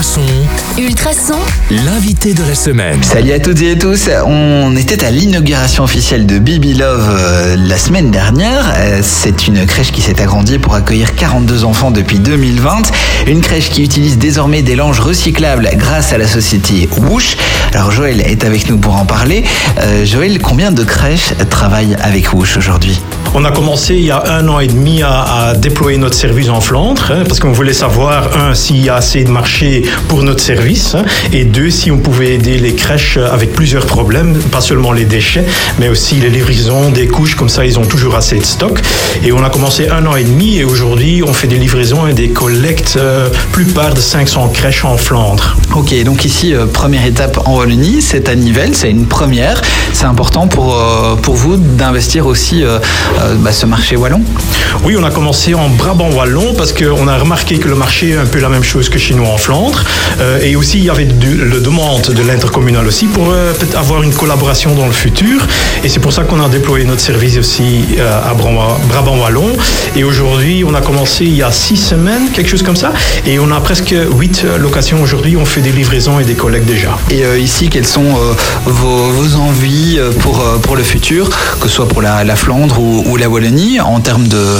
Ultrason. Ultrason. L'invité de la semaine. Salut à toutes et à tous, on était à l'inauguration officielle de Bibi Love euh, la semaine dernière. Euh, c'est une crèche qui s'est agrandie pour accueillir 42 enfants depuis 2020. Une crèche qui utilise désormais des langes recyclables grâce à la société Woosh. Alors Joël est avec nous pour en parler. Euh, Joël, combien de crèches travaillent avec Woosh aujourd'hui? On a commencé il y a un an et demi à, à déployer notre service en Flandre, hein, parce qu'on voulait savoir, un, s'il y a assez de marché pour notre service, hein, et deux, si on pouvait aider les crèches avec plusieurs problèmes, pas seulement les déchets, mais aussi les livraisons des couches, comme ça ils ont toujours assez de stock. Et on a commencé un an et demi, et aujourd'hui on fait des livraisons et des collectes, euh, plupart de 500 crèches en Flandre. Ok, donc ici, euh, première étape en C'est à Nivelles, c'est une première. C'est important pour, euh, vous d'investir aussi euh, euh, bah, ce marché wallon? Oui, on a commencé en Brabant wallon parce qu'on a remarqué que le marché est un peu la même chose que chez nous en Flandre. Euh, et aussi, il y avait le demande de l'intercommunal aussi pour euh, avoir une collaboration dans le futur. Et c'est pour ça qu'on a déployé notre service aussi euh, à Brabant, wallon. Et aujourd'hui, on a commencé il y a six semaines, quelque chose comme ça. Et on a presque huit locations aujourd'hui. On fait des livraisons et des collectes déjà. Et euh, ici, quelles sont vos, envies pour, pour le futur, que ce soit pour la, la Flandre ou la Wallonie, en termes de,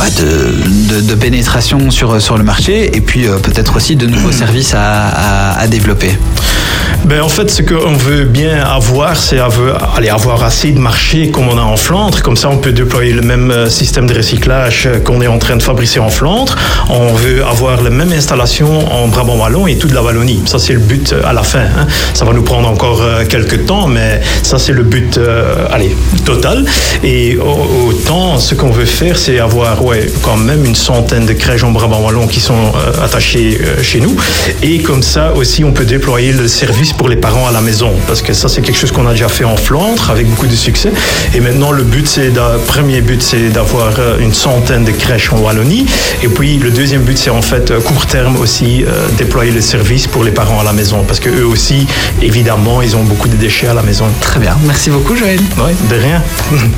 bah, de, de, de pénétration sur, sur le marché, et puis euh, peut-être aussi de nouveaux services à, à, à développer Ben, en fait, ce qu'on veut bien avoir, c'est avoir, aller avoir assez de marché comme on a en Flandre. Comme ça, on peut déployer le même euh, système de recyclage euh, qu'on est en train de fabriquer en Flandre. On veut avoir la même installation en Brabant Wallon et toute la Wallonie. Ça, c'est le but à la fin. hein. Ça va nous prendre encore quelques temps, mais ça, c'est le but, euh, allez, total. Et au- autant, ce qu'on veut faire, c'est avoir, ouais, quand même une centaine de crèches en Brabant Wallon qui sont euh, attachées euh, chez nous. Et comme ça aussi, on peut déployer le service pour les parents à la maison. Parce que ça, c'est quelque chose qu'on a déjà fait en Flandre avec beaucoup de succès. Et maintenant, le but, c'est, premier but, c'est d'avoir euh, une centaine de crèches en Wallonie. Et puis, le deuxième but, c'est en fait, court terme aussi, euh, déployer le service pour les parents à la maison. Parce que eux aussi, évidemment, ils ont beaucoup de déchets à la maison. Très bien, merci beaucoup Joël. Ouais, de rien.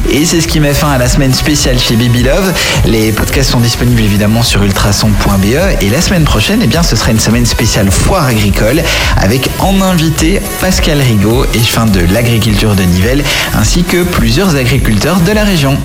Et c'est ce qui met fin à la semaine spéciale chez Baby Love. Les podcasts sont disponibles évidemment sur ultrason.be et la semaine prochaine, eh bien, ce sera une semaine spéciale foire agricole avec en invité Pascal Rigaud, échevin de l'agriculture de Nivelles, ainsi que plusieurs agriculteurs de la région.